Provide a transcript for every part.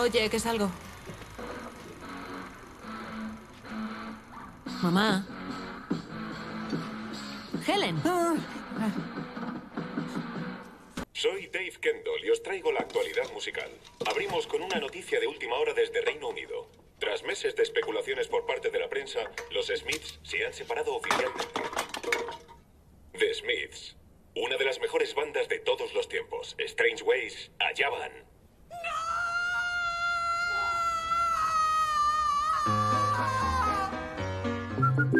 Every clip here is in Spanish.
Oye, que salgo. Mamá. Helen. Soy Dave Kendall y os traigo la actualidad musical. Abrimos con una noticia de última hora desde Reino Unido. Tras meses de especulaciones por parte de la prensa, los Smiths se han separado oficialmente. The Smiths, una de las mejores bandas de todos los tiempos. Strange Ways, allá van.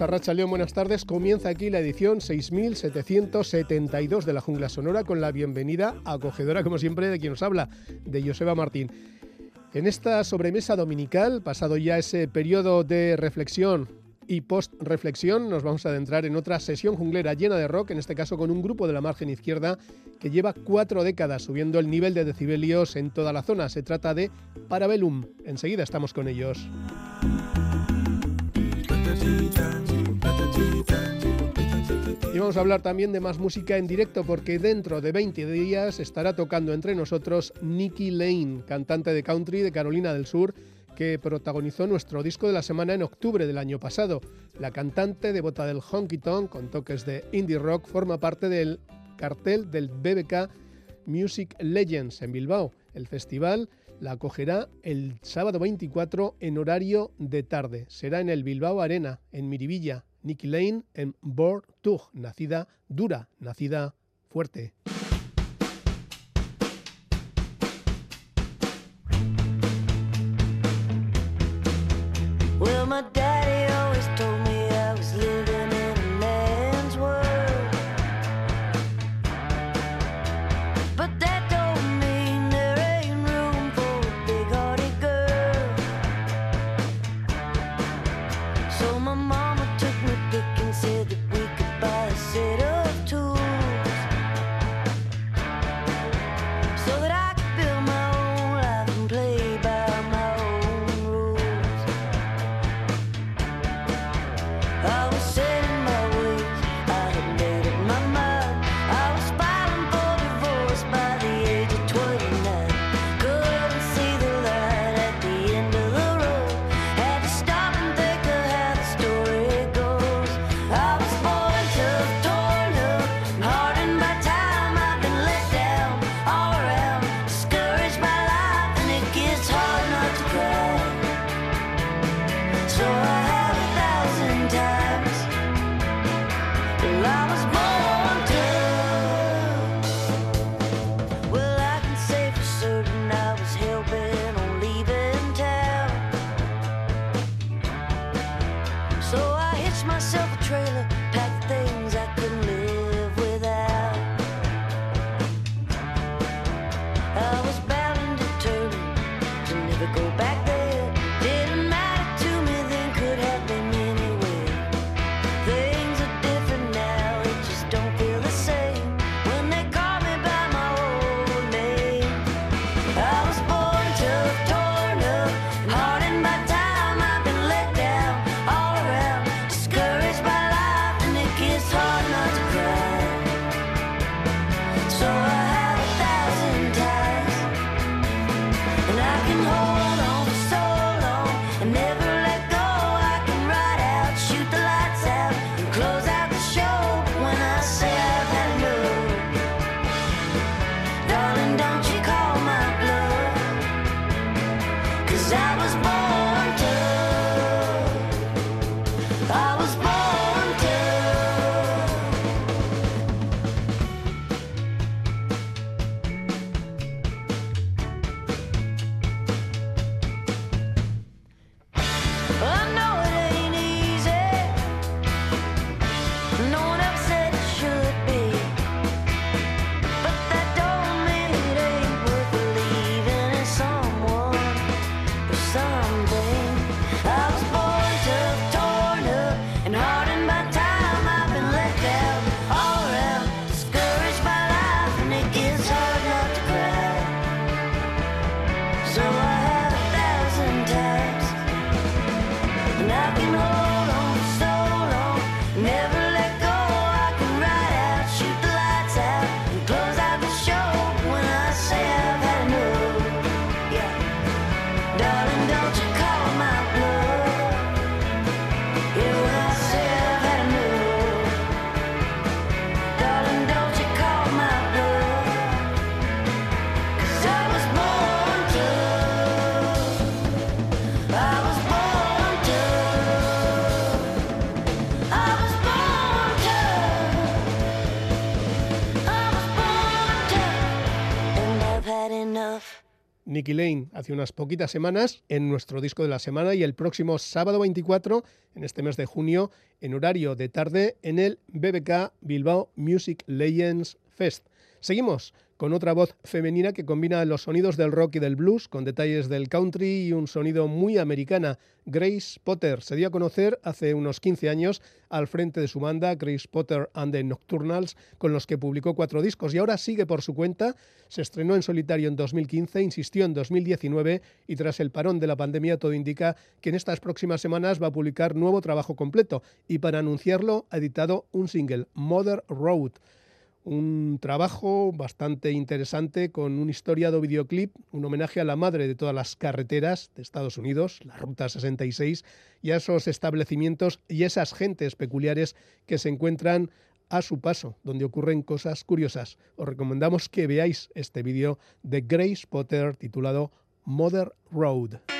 a Racha León, buenas tardes. Comienza aquí la edición 6772 de la Jungla Sonora con la bienvenida acogedora, como siempre, de quien nos habla, de Joseba Martín. En esta sobremesa dominical, pasado ya ese periodo de reflexión y post-reflexión, nos vamos a adentrar en otra sesión junglera llena de rock, en este caso con un grupo de la margen izquierda que lleva cuatro décadas subiendo el nivel de decibelios en toda la zona. Se trata de Parabellum. Enseguida estamos con ellos. Y vamos a hablar también de más música en directo porque dentro de 20 días estará tocando entre nosotros Nikki Lane, cantante de country de Carolina del Sur, que protagonizó nuestro disco de la semana en octubre del año pasado. La cantante devota del honky tonk con toques de indie rock forma parte del cartel del BBK Music Legends en Bilbao. El festival la acogerá el sábado 24 en horario de tarde. Será en el Bilbao Arena, en Miribilla. Nicky Lane en Bortug, nacida dura, nacida fuerte. Nicky Lane hace unas poquitas semanas en nuestro disco de la semana y el próximo sábado 24, en este mes de junio, en horario de tarde, en el BBK Bilbao Music Legends Fest. Seguimos con otra voz femenina que combina los sonidos del rock y del blues con detalles del country y un sonido muy americana. Grace Potter se dio a conocer hace unos 15 años al frente de su banda Grace Potter and the Nocturnals, con los que publicó cuatro discos y ahora sigue por su cuenta. Se estrenó en solitario en 2015, insistió en 2019 y tras el parón de la pandemia todo indica que en estas próximas semanas va a publicar nuevo trabajo completo y para anunciarlo ha editado un single, Mother Road un trabajo bastante interesante con un historiado videoclip, un homenaje a la madre de todas las carreteras de Estados Unidos, la Ruta 66, y a esos establecimientos y esas gentes peculiares que se encuentran a su paso, donde ocurren cosas curiosas. Os recomendamos que veáis este vídeo de Grace Potter titulado Mother Road.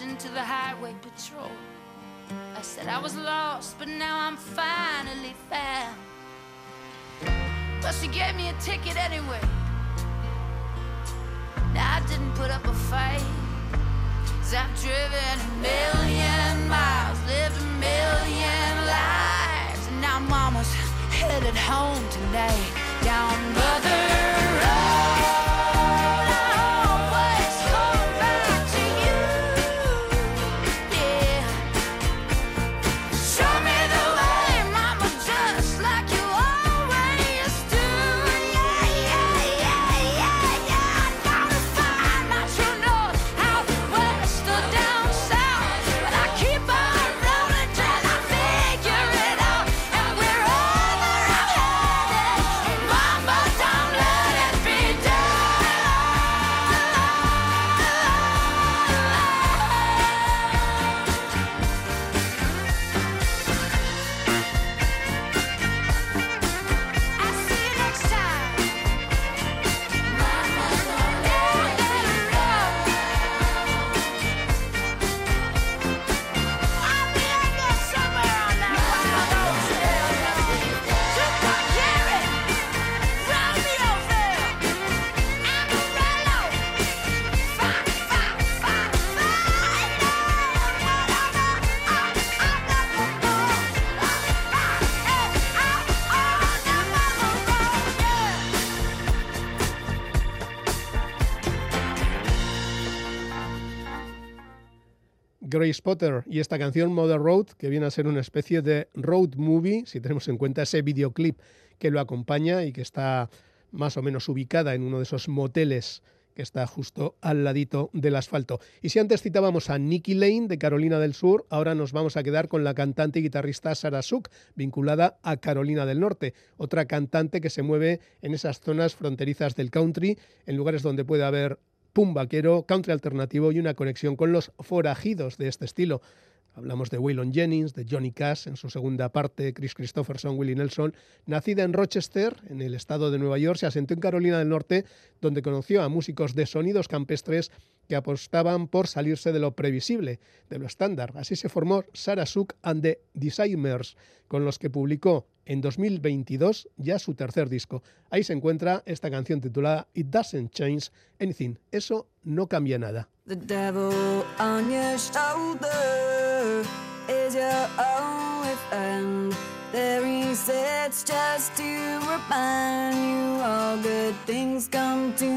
To the highway patrol. I said I was lost, but now I'm finally found. But she gave me a ticket anyway. Now I didn't put up a fight. Cause I've driven a million miles, lived a million lives. And now mama's headed home tonight down Mother Potter y esta canción Mother Road, que viene a ser una especie de road movie, si tenemos en cuenta ese videoclip que lo acompaña y que está más o menos ubicada en uno de esos moteles que está justo al ladito del asfalto. Y si antes citábamos a Nikki Lane de Carolina del Sur, ahora nos vamos a quedar con la cantante y guitarrista Sarah Suk, vinculada a Carolina del Norte, otra cantante que se mueve en esas zonas fronterizas del country, en lugares donde puede haber pum vaquero, country alternativo y una conexión con los forajidos de este estilo. Hablamos de Waylon Jennings, de Johnny Cash en su segunda parte, Chris Christopherson, Willie Nelson. Nacida en Rochester, en el estado de Nueva York, se asentó en Carolina del Norte, donde conoció a músicos de sonidos campestres que apostaban por salirse de lo previsible, de lo estándar. Así se formó Sarah Suk and the Designers, con los que publicó en 2022 ya su tercer disco. Ahí se encuentra esta canción titulada It Doesn't Change Anything. Eso no cambia nada. Your only friend. There he sits just to remind you all good things come to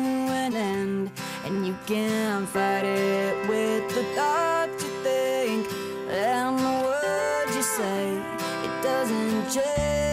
an end. And you can fight it with the thoughts you think and the words you say. It doesn't change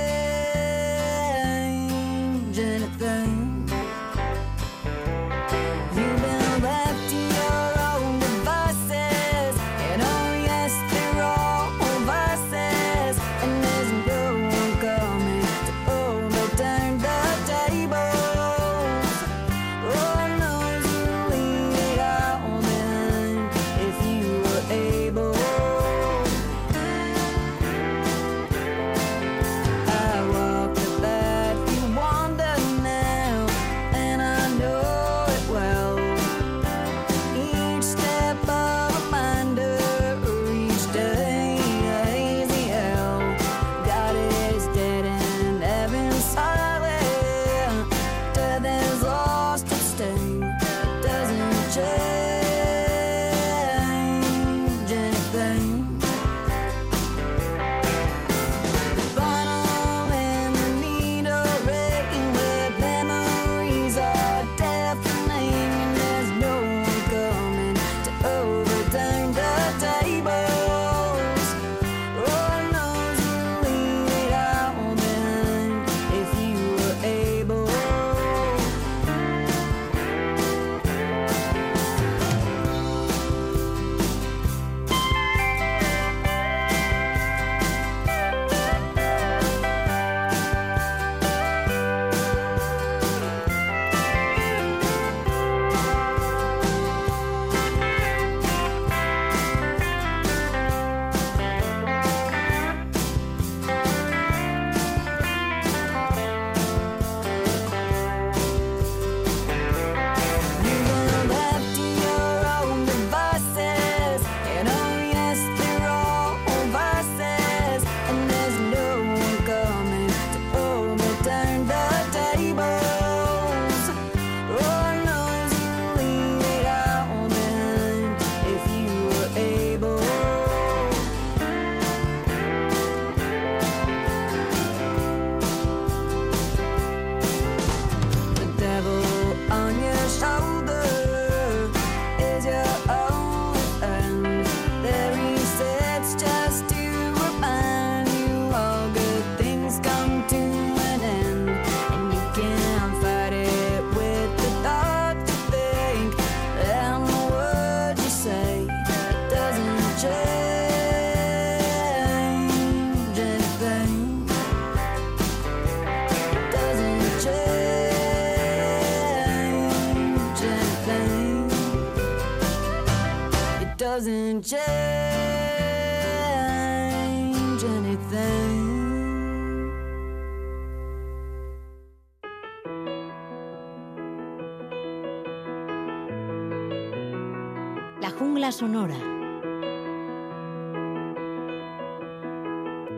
sonora.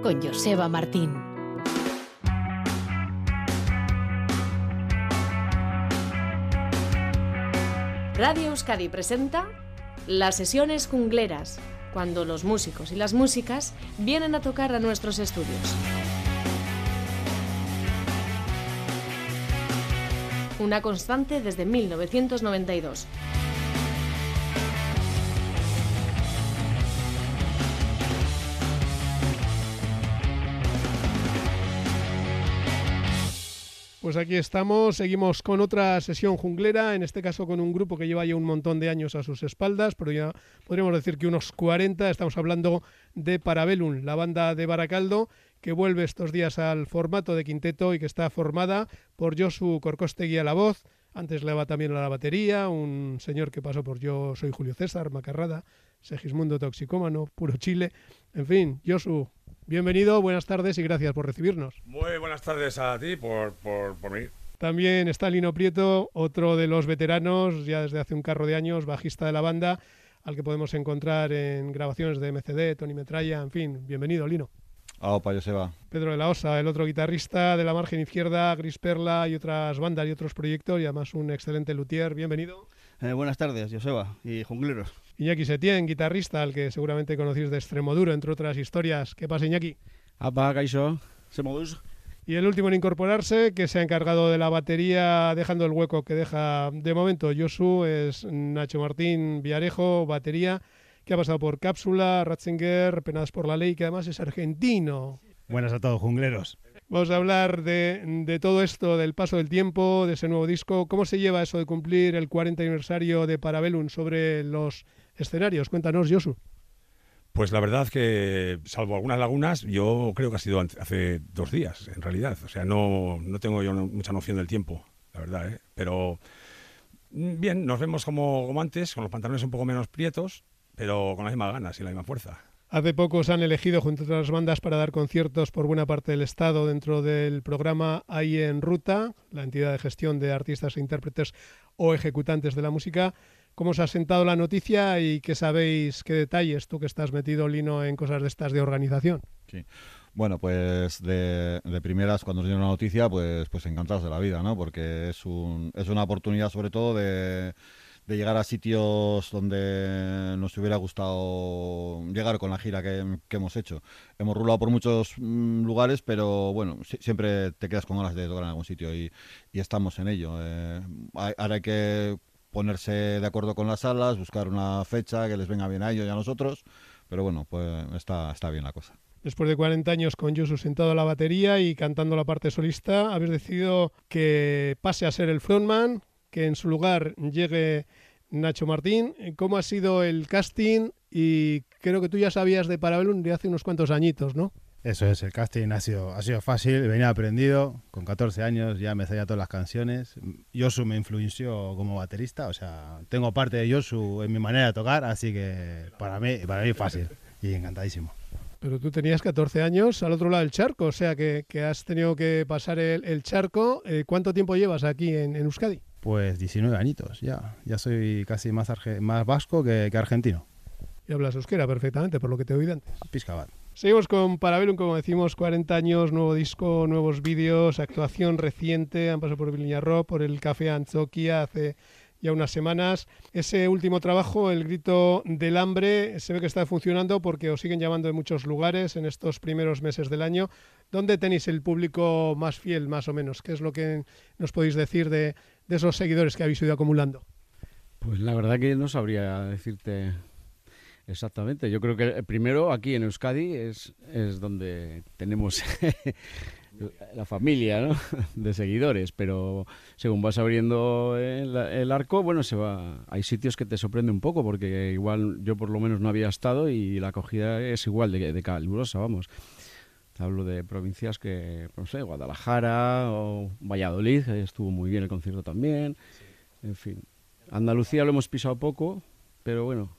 Con Joseba Martín. Radio Euskadi presenta las sesiones jungleras, cuando los músicos y las músicas vienen a tocar a nuestros estudios. Una constante desde 1992. Pues aquí estamos, seguimos con otra sesión junglera, en este caso con un grupo que lleva ya un montón de años a sus espaldas, pero ya podríamos decir que unos 40, estamos hablando de Parabellum, la banda de Baracaldo, que vuelve estos días al formato de quinteto y que está formada por Josu Corcostegui a la voz, antes le va también a la batería, un señor que pasó por Yo soy Julio César, Macarrada, Segismundo Toxicómano, Puro Chile, en fin, Josu, bienvenido, buenas tardes y gracias por recibirnos. Muy buenas tardes a ti por, por, por venir. También está Lino Prieto, otro de los veteranos, ya desde hace un carro de años, bajista de la banda, al que podemos encontrar en grabaciones de MCD, Tony Metralla, en fin, bienvenido Lino. Ah, opa, Joseba. Pedro de la Osa, el otro guitarrista de la margen izquierda, Gris Perla y otras bandas y otros proyectos, y además un excelente luthier, bienvenido. Eh, buenas tardes, Joseba y jungleros. Iñaki Setién, guitarrista, al que seguramente conocéis de Extremoduro, entre otras historias. ¿Qué pasa, Iñaki? Apa, Kaixo, se moduz. Y el último en incorporarse, que se ha encargado de la batería, dejando el hueco que deja de momento Josu, es Nacho Martín Villarejo, batería, que ha pasado por Cápsula, Ratzinger, Penadas por la Ley, que además es argentino. Buenas a todos, jungleros. Vamos a hablar de, de todo esto, del paso del tiempo, de ese nuevo disco. ¿Cómo se lleva eso de cumplir el 40 aniversario de Parabellum sobre los escenarios? Cuéntanos, Josu. Pues la verdad que, salvo algunas lagunas, yo creo que ha sido hace dos días, en realidad. O sea, no, no tengo yo mucha noción del tiempo, la verdad, ¿eh? Pero mm, bien, nos vemos como, como antes, con los pantalones un poco menos prietos, pero con las mismas ganas y la misma fuerza. Hace poco se han elegido junto a otras bandas para dar conciertos por buena parte del Estado dentro del programa Ahí en Ruta, la entidad de gestión de artistas e intérpretes o ejecutantes de la música. ¿Cómo os ha sentado la noticia y qué sabéis, qué detalles, tú que estás metido, Lino, en cosas de estas de organización? Bueno, pues de, de primeras, cuando nos dieron la noticia, pues, pues encantados de la vida, ¿no? Porque es, un, es una oportunidad, sobre todo, de, de llegar a sitios donde nos hubiera gustado llegar con la gira que, que hemos hecho. Hemos rulado por muchos mm, lugares, pero bueno, si- siempre te quedas con ganas de tocar en algún sitio y, y estamos en ello. Eh, ahora hay que ponerse de acuerdo con las salas, buscar una fecha que les venga bien a ellos y a nosotros, pero bueno, pues está, está bien la cosa. Después de 40 años con Josu sentado a la batería y cantando la parte solista, habéis decidido que pase a ser el frontman, que en su lugar llegue Nacho Martín. ¿Cómo ha sido el casting? Y creo que tú ya sabías de Parabellum de hace unos cuantos añitos, ¿no? Eso es, el casting ha sido, ha sido fácil, venía aprendido, con 14 años ya me sabía todas las canciones. Yosu me influenció como baterista, o sea, tengo parte de Yosu en mi manera de tocar, así que para mí, para mí fácil y encantadísimo. Pero tú tenías 14 años al otro lado del charco, o sea que, que has tenido que pasar el, el charco. Eh, ¿Cuánto tiempo llevas aquí en, en Euskadi? Pues 19 añitos ya, ya soy casi más, arge- más vasco que, que argentino. Y hablas euskera perfectamente, por lo que te he oído antes. Piscabat. Seguimos con Parabellum, como decimos, 40 años, nuevo disco, nuevos vídeos, actuación reciente, han pasado por Viñarro, por el Café Anzoquia hace ya unas semanas. Ese último trabajo, El Grito del Hambre, se ve que está funcionando porque os siguen llamando de muchos lugares en estos primeros meses del año. ¿Dónde tenéis el público más fiel, más o menos? ¿Qué es lo que nos podéis decir de, de esos seguidores que habéis ido acumulando? Pues la verdad que no sabría decirte exactamente. Yo creo que eh, primero aquí en Euskadi es, es donde tenemos la familia ¿no? de seguidores, pero según vas abriendo el, el arco, bueno, se va. Hay sitios que te sorprende un poco porque igual yo por lo menos no había estado y la acogida es igual de, de calurosa, vamos. Te hablo de provincias que, no sé, Guadalajara o Valladolid, estuvo muy bien el concierto también. En fin, Andalucía lo hemos pisado poco, pero bueno,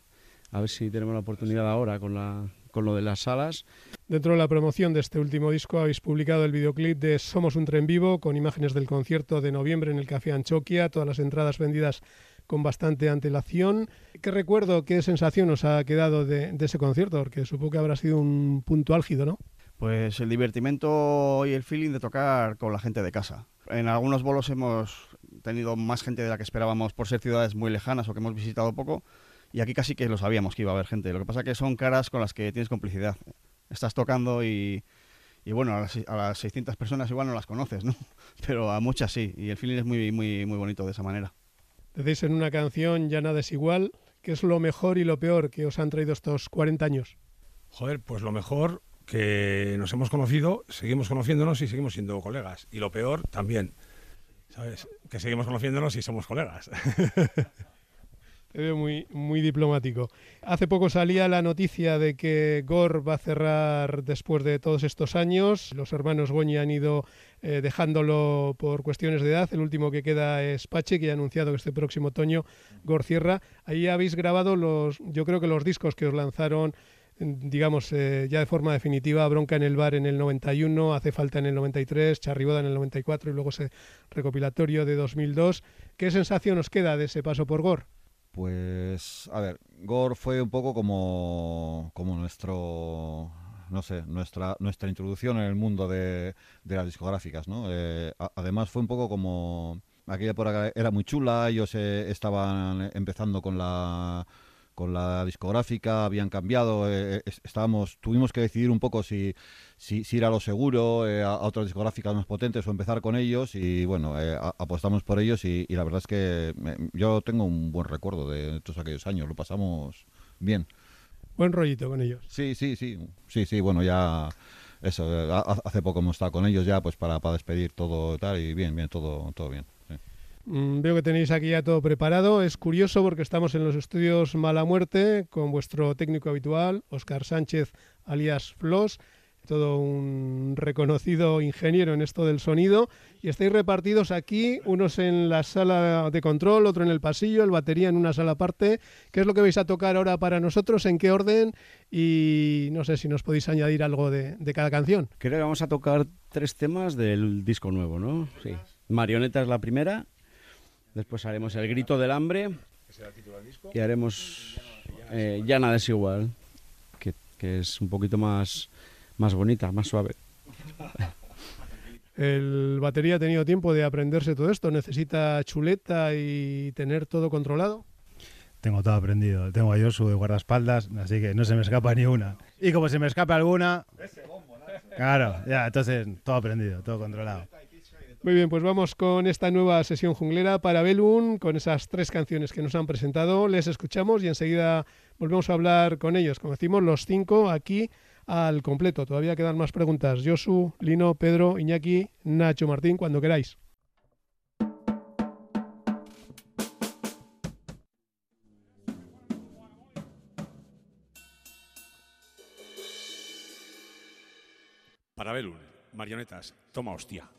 A ver si tenemos la oportunidad ahora con, la, con lo de las salas. Dentro de la promoción de este último disco habéis publicado el videoclip de Somos un tren vivo con imágenes del concierto de noviembre en el Café Anchoquia, todas las entradas vendidas con bastante antelación. ¿Qué recuerdo, qué sensación os ha quedado de, de ese concierto? Porque supongo que habrá sido un punto álgido, ¿no? Pues el divertimento y el feeling de tocar con la gente de casa. En algunos bolos hemos tenido más gente de la que esperábamos por ser ciudades muy lejanas o que hemos visitado poco. Y aquí casi que lo sabíamos que iba a haber gente. Lo que pasa que son caras con las que tienes complicidad. Estás tocando y, y bueno, a las, a las 600 personas igual no las conoces, ¿no? Pero a muchas sí. Y el feeling es muy, muy, muy bonito de esa manera. Decís en una canción Ya nada es igual. ¿Qué es lo mejor y lo peor que os han traído estos 40 años? Joder, pues lo mejor que nos hemos conocido, seguimos conociéndonos y seguimos siendo colegas. Y lo peor también, ¿sabes? Que seguimos conociéndonos y somos colegas. Te veo muy, diplomático. Hace poco salía la noticia de que Gore va a cerrar después de todos estos años. Los hermanos Goñi han ido eh, dejándolo por cuestiones de edad. El último que queda es Pache, que ha anunciado que este próximo otoño Gore cierra. Ahí habéis grabado los, yo creo que los discos que os lanzaron digamos, eh, ya de forma definitiva, Bronca en el Bar en el 91, Hace Falta en el 93, Charriboda en el 94 y luego ese recopilatorio de 2002. ¿Qué sensación os queda de ese paso por Gore? Pues, a ver, Gore fue un poco como, como nuestro, no sé, nuestra, nuestra introducción en el mundo de, de las discográficas, ¿no? Eh, además fue un poco como, aquella época era muy chula, ellos eh, estaban empezando con la con la discográfica, habían cambiado, eh, es- estábamos, tuvimos que decidir un poco si, si, si ir a lo seguro, eh, a, a otras discográficas más potentes o empezar con ellos y bueno, eh, a- apostamos por ellos y, y la verdad es que me- yo tengo un buen recuerdo de todos aquellos años, lo pasamos bien. Buen rollito con ellos. Sí, sí, sí, sí, sí, bueno, ya eso, eh, ha- hace poco hemos estado con ellos ya pues para, para despedir todo y tal y bien, bien, todo, todo bien. Mm, veo que tenéis aquí ya todo preparado. Es curioso porque estamos en los estudios Mala Muerte con vuestro técnico habitual, Óscar Sánchez, alias Flos, todo un reconocido ingeniero en esto del sonido. Y estáis repartidos aquí, unos en la sala de control, otro en el pasillo, el batería en una sala aparte. ¿Qué es lo que vais a tocar ahora para nosotros? ¿En qué orden? Y no sé si nos podéis añadir algo de, de cada canción. Creo que vamos a tocar tres temas del disco nuevo, ¿no? Sí. Marioneta es la primera, después haremos El grito del hambre y haremos eh, Ya nada es igual, que, que es un poquito más, más bonita, más suave. El batería ha tenido tiempo de aprenderse todo esto. ¿Necesita chuleta y tener todo controlado? Tengo todo aprendido. Tengo a Josu de guardaespaldas, así que no se me escapa ni una. Y como se me escape alguna... Claro, ya, entonces todo aprendido, todo controlado. Muy bien, pues vamos con esta nueva sesión junglera para Belun, con esas tres canciones que nos han presentado. Les escuchamos y enseguida volvemos a hablar con ellos. Como decimos, los cinco aquí al completo. Todavía quedan más preguntas. Josu, Lino, Pedro, Iñaki, Nacho, Martín, cuando queráis. Para Belun, marionetas, toma hostia.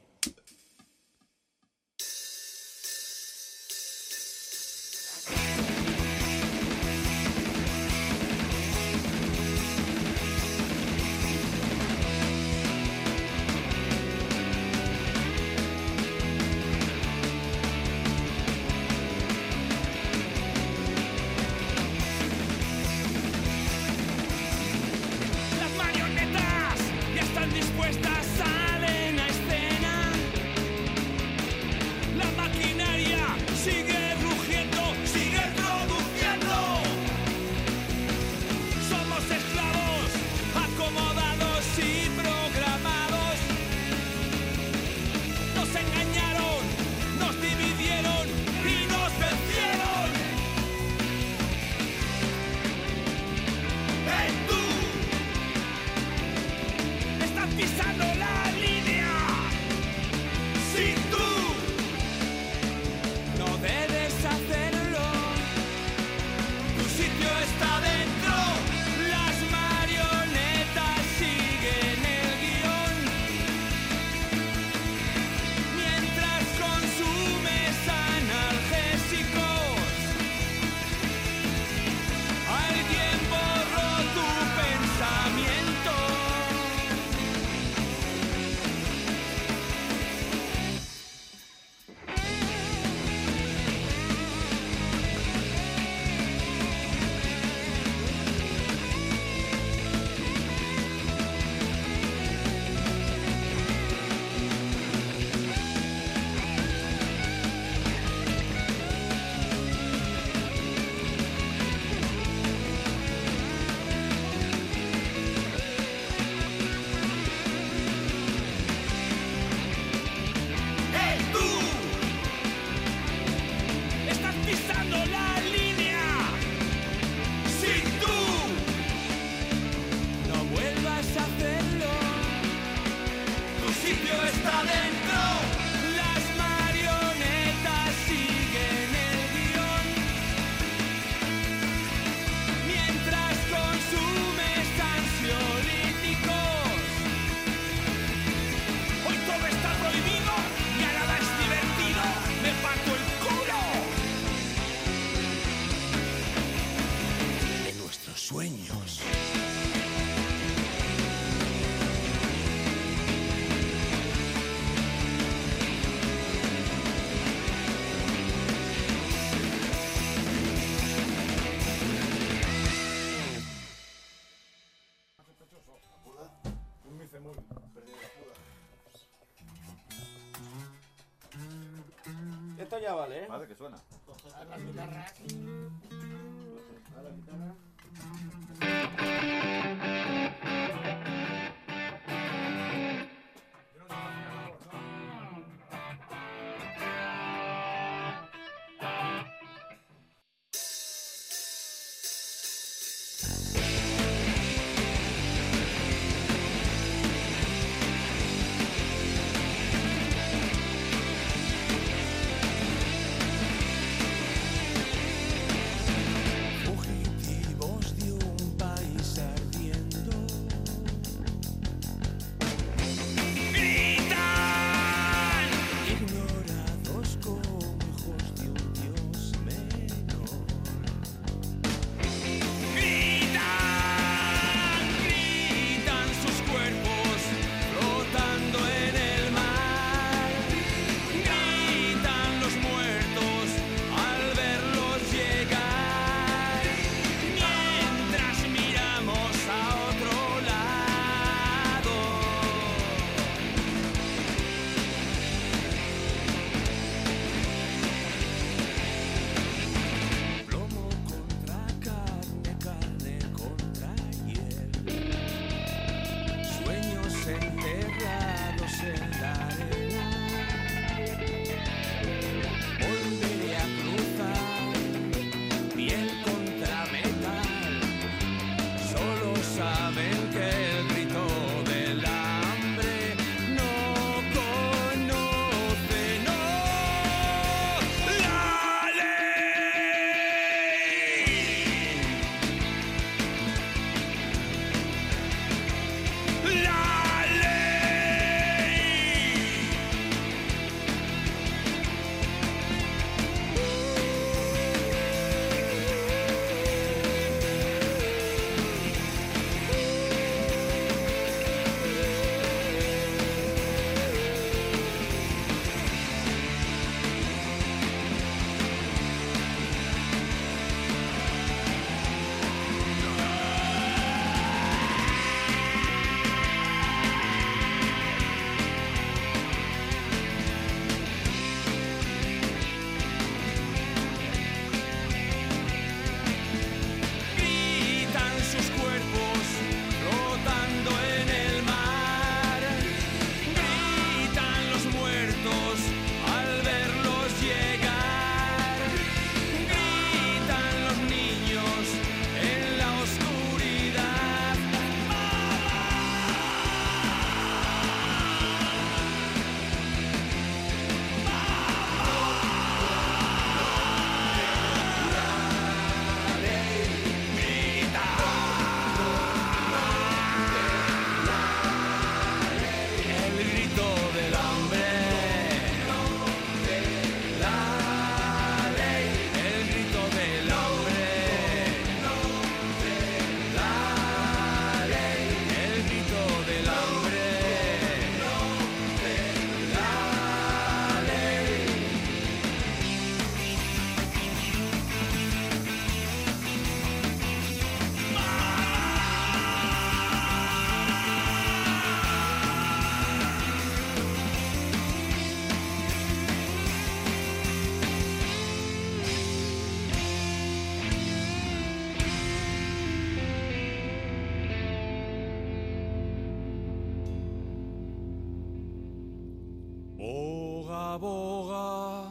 Boga,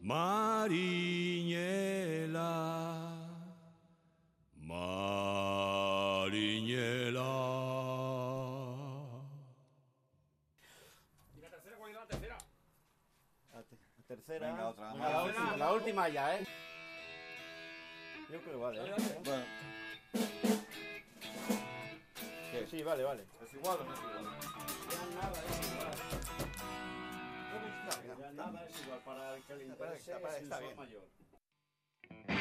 mariñela, mariñela. ¿Y la tercera cuál es la tercera? La, te- la tercera. Venga, otra. Venga, la, última, la última ya, ¿eh? Yo creo que vale. ¿eh? Bueno. ¿Qué? Sí, vale, vale. ¿Es igual o no es igual? Ya nada es igual. Ya nada es igual. Para el que le interese está- es el está sol mayor.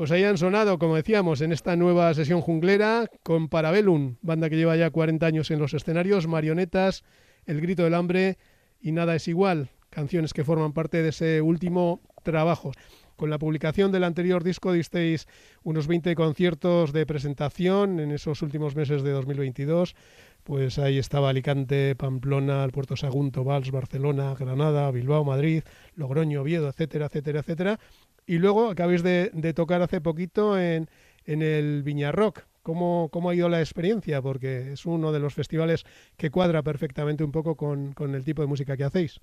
Pues ahí han sonado, como decíamos, en esta nueva sesión junglera con Parabellum, banda que lleva ya 40 años en los escenarios, Marionetas, El Grito del Hambre y Nada es Igual, canciones que forman parte de ese último trabajo. Con la publicación del anterior disco disteis unos 20 conciertos de presentación en esos últimos meses de 2022. Pues ahí estaba Alicante, Pamplona, Puerto Sagunto, Vals, Barcelona, Granada, Bilbao, Madrid, Logroño, Oviedo, etcétera, etcétera, etcétera. Y luego acabáis de, tocar hace poquito en, en el Viñarrock. ¿Cómo, ¿Cómo ha ido la experiencia? Porque es uno de los festivales que cuadra perfectamente un poco con, con el tipo de música que hacéis.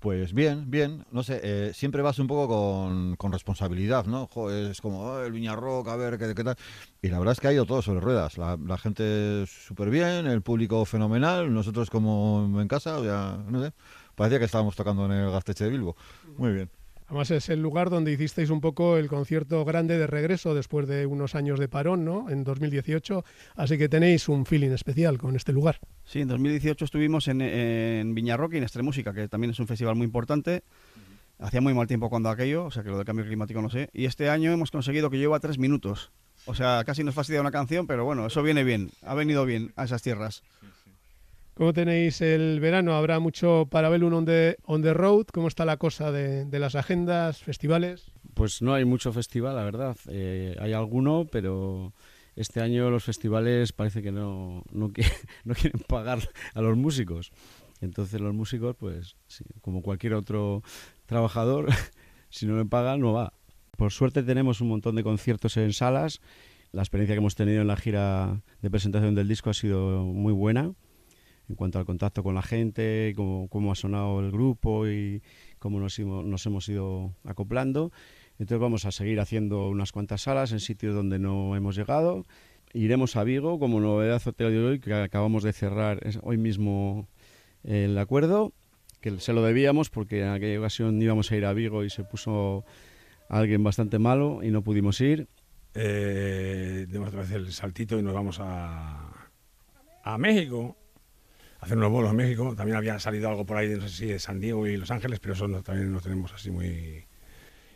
Pues bien, bien, no sé, eh, siempre vas un poco con, con responsabilidad, ¿no? Es como, "Oh, el Viñarrock, a ver, ¿qué, qué tal? Y la verdad es que ha ido todo sobre ruedas. La, la gente súper bien, el público fenomenal, nosotros como en casa, ya, no sé, parecía que estábamos tocando en el Gasteche de Bilbo. Muy bien. Además es el lugar donde hicisteis un poco el concierto grande de regreso después de unos años de parón, ¿no? En 2018. Así que tenéis un feeling especial con este lugar. Sí, en 2018 estuvimos en, en Viñarroque y en Extremúsica, que también es un festival muy importante. Hacía muy mal tiempo cuando aquello, o sea que lo del cambio climático no sé. Y este año hemos conseguido que lleva tres minutos. O sea, casi nos fastidia una canción, pero bueno, eso viene bien. Ha venido bien a esas tierras. ¿Cómo tenéis el verano? ¿Habrá mucho Parabellum on the, on the road? ¿Cómo está la cosa de, de las agendas, festivales? Pues no hay mucho festival, la verdad. Eh, hay alguno, pero este año los festivales parece que no, no, no quieren pagar a los músicos. Entonces los músicos, pues sí, como cualquier otro trabajador, si no le pagan, no va. Por suerte tenemos un montón de conciertos en salas. La experiencia que hemos tenido en la gira de presentación del disco ha sido muy buena en cuanto al contacto con la gente, cómo, cómo ha sonado el grupo y cómo nos, nos hemos ido acoplando. Entonces vamos a seguir haciendo unas cuantas salas en sitios donde no hemos llegado. Iremos a Vigo como novedad hotel de hoy, que acabamos de cerrar hoy mismo el acuerdo, que se lo debíamos porque en aquella ocasión íbamos a ir a Vigo y se puso alguien bastante malo y no pudimos ir. Eh, otra vez el saltito y nos vamos a, a México. Hacer unos vuelos a México. También había salido algo por ahí, no sé si de San Diego y Los Ángeles, pero eso no- también no tenemos así muy...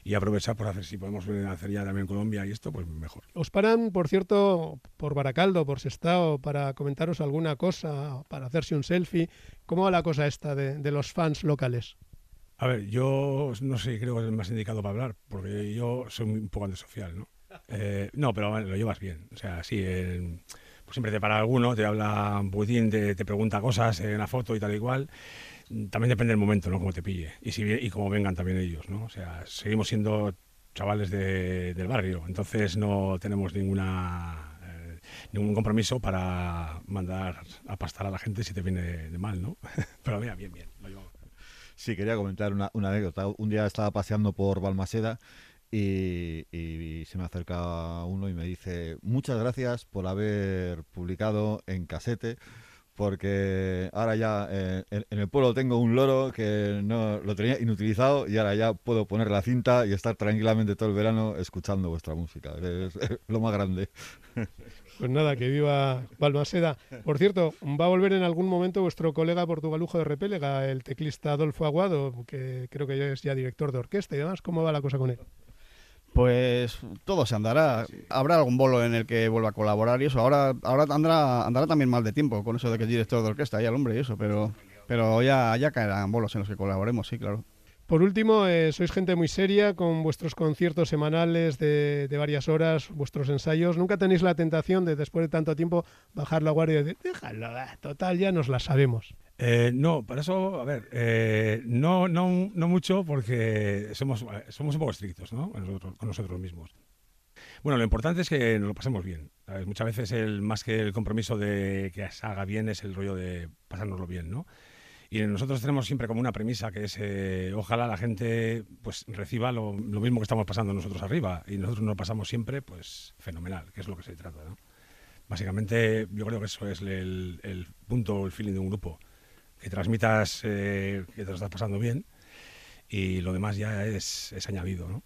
Y aprovechar por hacer, si podemos hacer ya también Colombia y esto, pues mejor. Os paran, por cierto, por Baracaldo, por Sestao, para comentaros alguna cosa, para hacerse un selfie. ¿Cómo va la cosa esta de, de los fans locales? A ver, yo no sé, creo que es el más indicado para hablar, porque yo soy un poco antisocial, ¿no? Eh, no, pero lo llevas bien. O sea, sí, el- siempre te para alguno, te habla poquitín, te, te pregunta cosas en la foto y tal y cual. También depende del momento, ¿no? Cómo te pille. Y, si, y cómo vengan también ellos, ¿no? O sea, seguimos siendo chavales de- del barrio, entonces no tenemos ninguna eh, ningún compromiso para mandar a pastar a la gente si te viene de mal, ¿no? Pero mira, bien, bien. lo. Sí, quería comentar una, una anécdota. Un día estaba paseando por Balmaseda y, se me acerca uno y me dice, muchas gracias por haber publicado en casete, porque ahora ya eh, en, en el pueblo tengo un loro que no lo tenía inutilizado y ahora ya puedo poner la cinta y estar tranquilamente todo el verano escuchando vuestra música. Es, es lo más grande. Pues nada, que viva Balmaseda. Por cierto, va a volver en algún momento vuestro colega portugalujo de Repélega, el teclista Adolfo Aguado, que creo que ya es ya director de orquesta y demás. ¿Cómo va la cosa con él? Pues todo se andará. Habrá algún bolo en el que vuelva a colaborar y eso. Ahora, ahora andará, andará también mal de tiempo con eso de que es director de orquesta y el hombre y eso, pero, pero ya, ya caerán bolos en los que colaboremos, sí, claro. Por último, eh, sois gente muy seria con vuestros conciertos semanales de, varias horas, vuestros ensayos. ¿Nunca tenéis la tentación de, después de tanto tiempo, bajar la guardia y decir, déjalo, total, ya nos la sabemos? Eh, no, para eso, a ver, eh, no, no, no mucho porque somos, somos un poco estrictos ¿no? con, nosotros, mismos. Bueno, lo importante es que nos lo pasemos bien. Muchas veces el, más que el compromiso de que salga bien es el rollo de pasárnoslo bien, ¿no? Y nosotros tenemos siempre como una premisa que es eh, ojalá la gente pues reciba lo, lo mismo que estamos pasando nosotros arriba y nosotros nos pasamos siempre pues fenomenal, que es lo que se trata, ¿no? Básicamente yo creo que eso es el, el punto, el feeling de un grupo, que transmitas eh, que te lo estás pasando bien y lo demás ya es, es añadido, ¿no?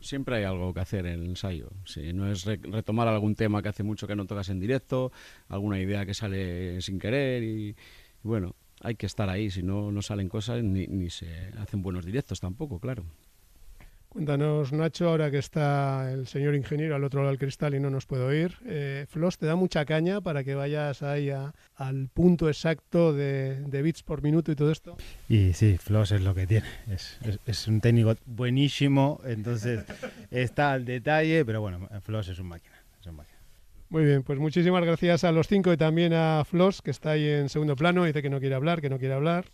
Siempre hay algo que hacer en el ensayo. Si no es re- retomar algún tema que hace mucho que no tocas en directo, alguna idea que sale sin querer y, y bueno, hay que estar ahí. Si no, no salen cosas ni, ni se hacen buenos directos tampoco, claro. Cuéntanos, Nacho, ahora que está el señor ingeniero al otro lado del cristal y no nos puede oír. Eh, Flos, ¿te da mucha caña para que vayas ahí a- al punto exacto de, de bits por minuto y todo esto? Y sí, Floss es lo que tiene. Es, es- es un técnico buenísimo, entonces está al detalle, pero bueno, Floss es un máquina. Es un máquina. Muy bien, pues muchísimas gracias a los cinco y también a Flos, que está ahí en segundo plano, dice que no quiere hablar, que no quiere hablar.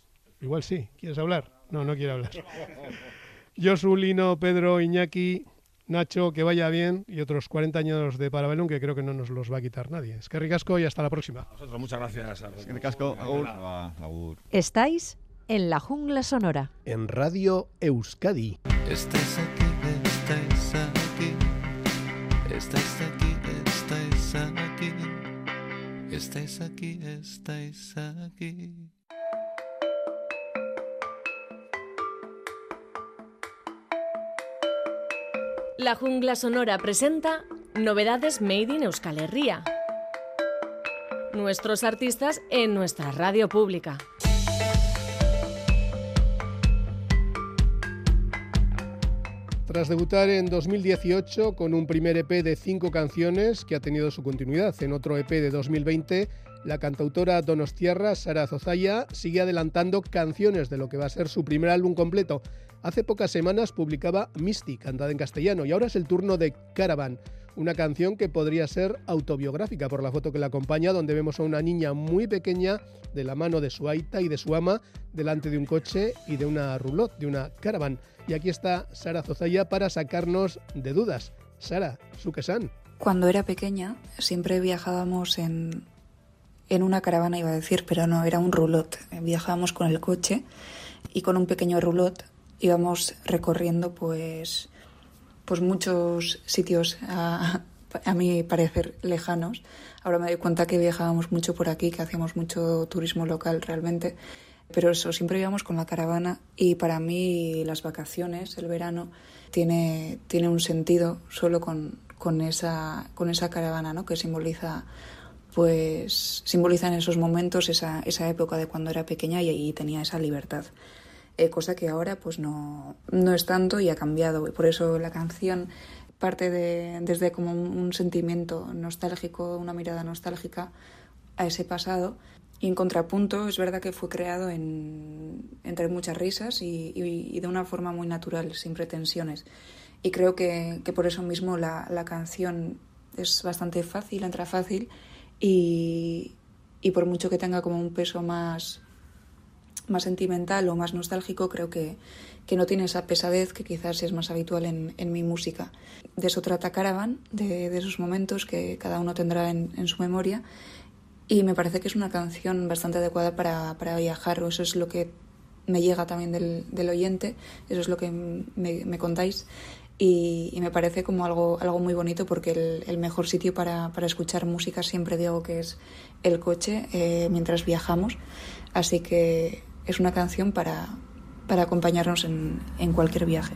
Igual sí, ¿quieres hablar? No, no quiere hablar. Josu, Lino, Pedro, Iñaki, Nacho, que vaya bien y otros 40 años de Parabellum que creo que no nos los va a quitar nadie. Es que ricasco y hasta la próxima. Nosotros muchas gracias. casco, agur. agur. Estáis en la jungla sonora. En Radio Euskadi. Estáis aquí, estáis aquí. Estáis aquí, estáis aquí. Estáis aquí, estáis aquí. La jungla sonora presenta novedades made in Euskal Herria. Nuestros artistas en nuestra radio pública. Tras debutar en 2018 con un primer EP de cinco canciones que ha tenido su continuidad en otro EP de 2020, la cantautora donostiarra Sara Zozaya sigue adelantando canciones de lo que va a ser su primer álbum completo. Hace pocas semanas publicaba Misty, cantada en castellano, y ahora es el turno de Caravan, una canción que podría ser autobiográfica por la foto que la acompaña, donde vemos a una niña muy pequeña de la mano de su aita y de su ama delante de un coche y de una roulotte, de una Caravan. Y aquí está Sara Zozaya para sacarnos de dudas. Sara, Sukesan. Cuando era pequeña siempre viajábamos en, en una caravana, iba a decir, pero no, era un roulotte. Viajábamos con el coche y con un pequeño roulotte íbamos recorriendo pues, pues muchos sitios a, a mi parecer lejanos. Ahora me doy cuenta que viajábamos mucho por aquí, que hacíamos mucho turismo local realmente. Pero eso, siempre íbamos con la caravana y para mí las vacaciones, el verano, tiene, tiene un sentido solo con, con, esa, con esa caravana, ¿no? Que simboliza, pues, simboliza en esos momentos esa, esa época de cuando era pequeña y ahí tenía esa libertad. Eh, cosa que ahora pues no, no es tanto y ha cambiado. Y por eso la canción parte de, desde como un, sentimiento nostálgico, una mirada nostálgica a ese pasado. Y en contrapunto, es verdad que fue creado en, entre muchas risas y, y- y de una forma muy natural, sin pretensiones. Y creo que, que por eso mismo la, la canción es bastante fácil, entra fácil y, y por mucho que tenga como un peso más, más sentimental o más nostálgico, creo que, que no tiene esa pesadez que quizás es más habitual en, en mi música. De eso trata Caravan, de, de esos momentos que cada uno tendrá en, en su memoria. Y me parece que es una canción bastante adecuada para, para viajar, o eso es lo que me llega también del, del oyente, eso es lo que me, me contáis. Y, me parece como algo, algo muy bonito porque el, el mejor sitio para, para escuchar música siempre digo que es el coche eh, mientras viajamos. Así que es una canción para, para acompañarnos en, en cualquier viaje.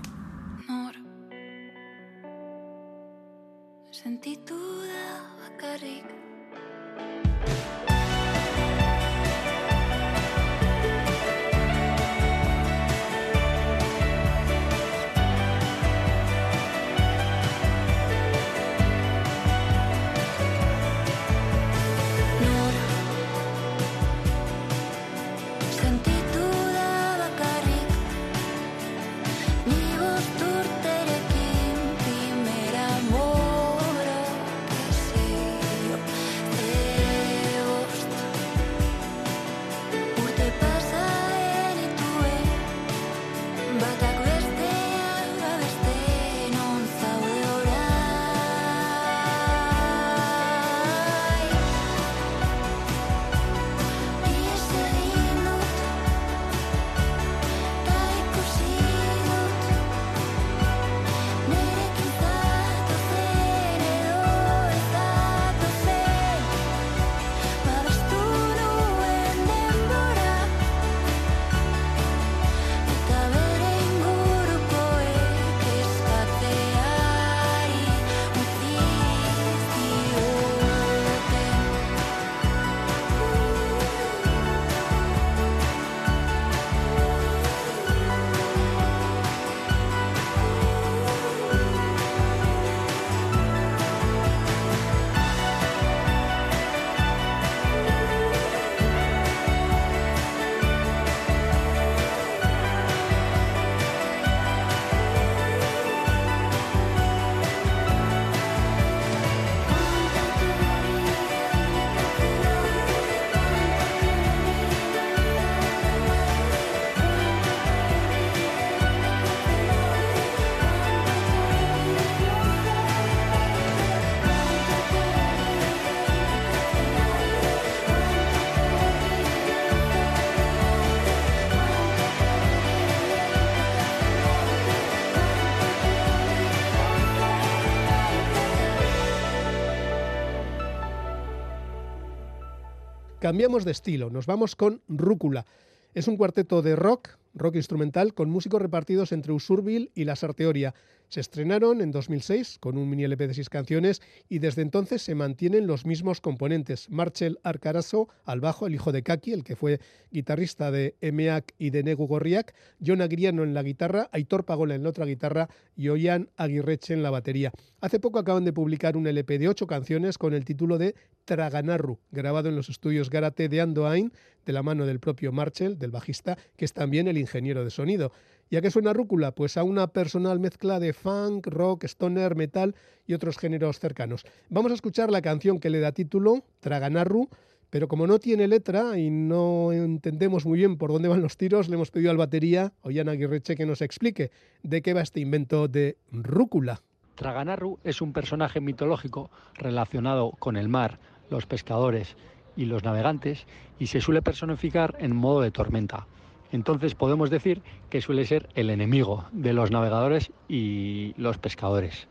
Cambiamos de estilo, nos vamos con Rúcula. Es un cuarteto de rock, rock instrumental, con músicos repartidos entre Usurbil y La Sarteoria. Se estrenaron en 2006 con un mini LP de seis canciones y desde entonces se mantienen los mismos componentes. Marcel Arcarazo al bajo, el hijo de Kaki, el que fue guitarrista de EMEAC y de Negu Gorriak, John Agriano en la guitarra, Aitor Pagola en la otra guitarra y Oian Aguirreche en la batería. Hace poco acaban de publicar un LP de ocho canciones con el título de Traganarru, grabado en los estudios Garate de Andoain, de la mano del propio Marcel, del bajista, que es también el ingeniero de sonido. ¿Y a qué suena Rúcula? Pues a una personal mezcla de funk, rock, stoner, metal y otros géneros cercanos. Vamos a escuchar la canción que le da título, Traganarru, pero como no tiene letra y no entendemos muy bien por dónde van los tiros, le hemos pedido al batería, Ollana Aguirreche, que nos explique de qué va este invento de Rúcula. Traganarru es un personaje mitológico relacionado con el mar, los pescadores y los navegantes y se suele personificar en modo de tormenta. Entonces podemos decir que suele ser el enemigo de los navegadores y los pescadores.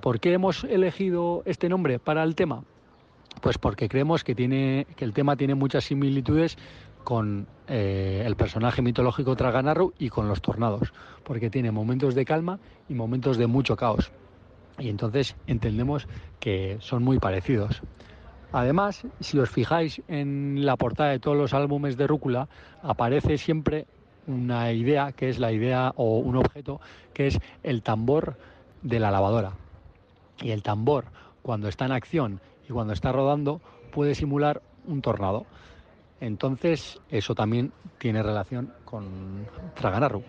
¿Por qué hemos elegido este nombre para el tema? Pues porque creemos que, tiene, que el tema tiene muchas similitudes con eh, el personaje mitológico Traganarru y con los tornados, porque tiene momentos de calma y momentos de mucho caos. Y entonces entendemos que son muy parecidos. Además, si os fijáis en la portada de todos los álbumes de Rúcula, aparece siempre una idea, que es la idea o un objeto, que es el tambor de la lavadora. Y el tambor, cuando está en acción y cuando está rodando, puede simular un tornado. Entonces, eso también tiene relación con Traganarru.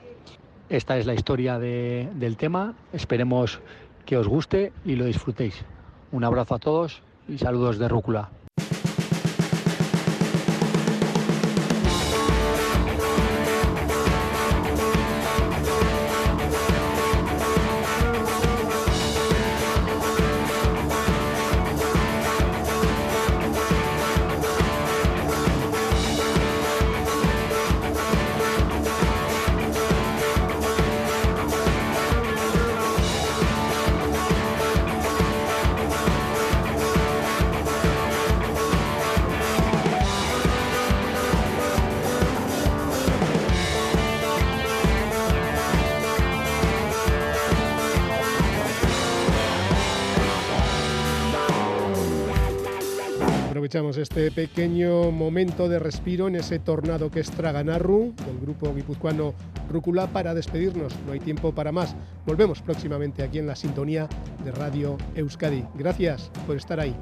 Esta es la historia de- del tema. Esperemos que os guste y lo disfrutéis. Un abrazo a todos y saludos de Rúcula. Este pequeño momento de respiro en ese tornado que es Traganarru, del grupo guipuzcoano Rúcula, para despedirnos. No hay tiempo para más. Volvemos próximamente aquí en la sintonía de Radio Euskadi. Gracias por estar ahí.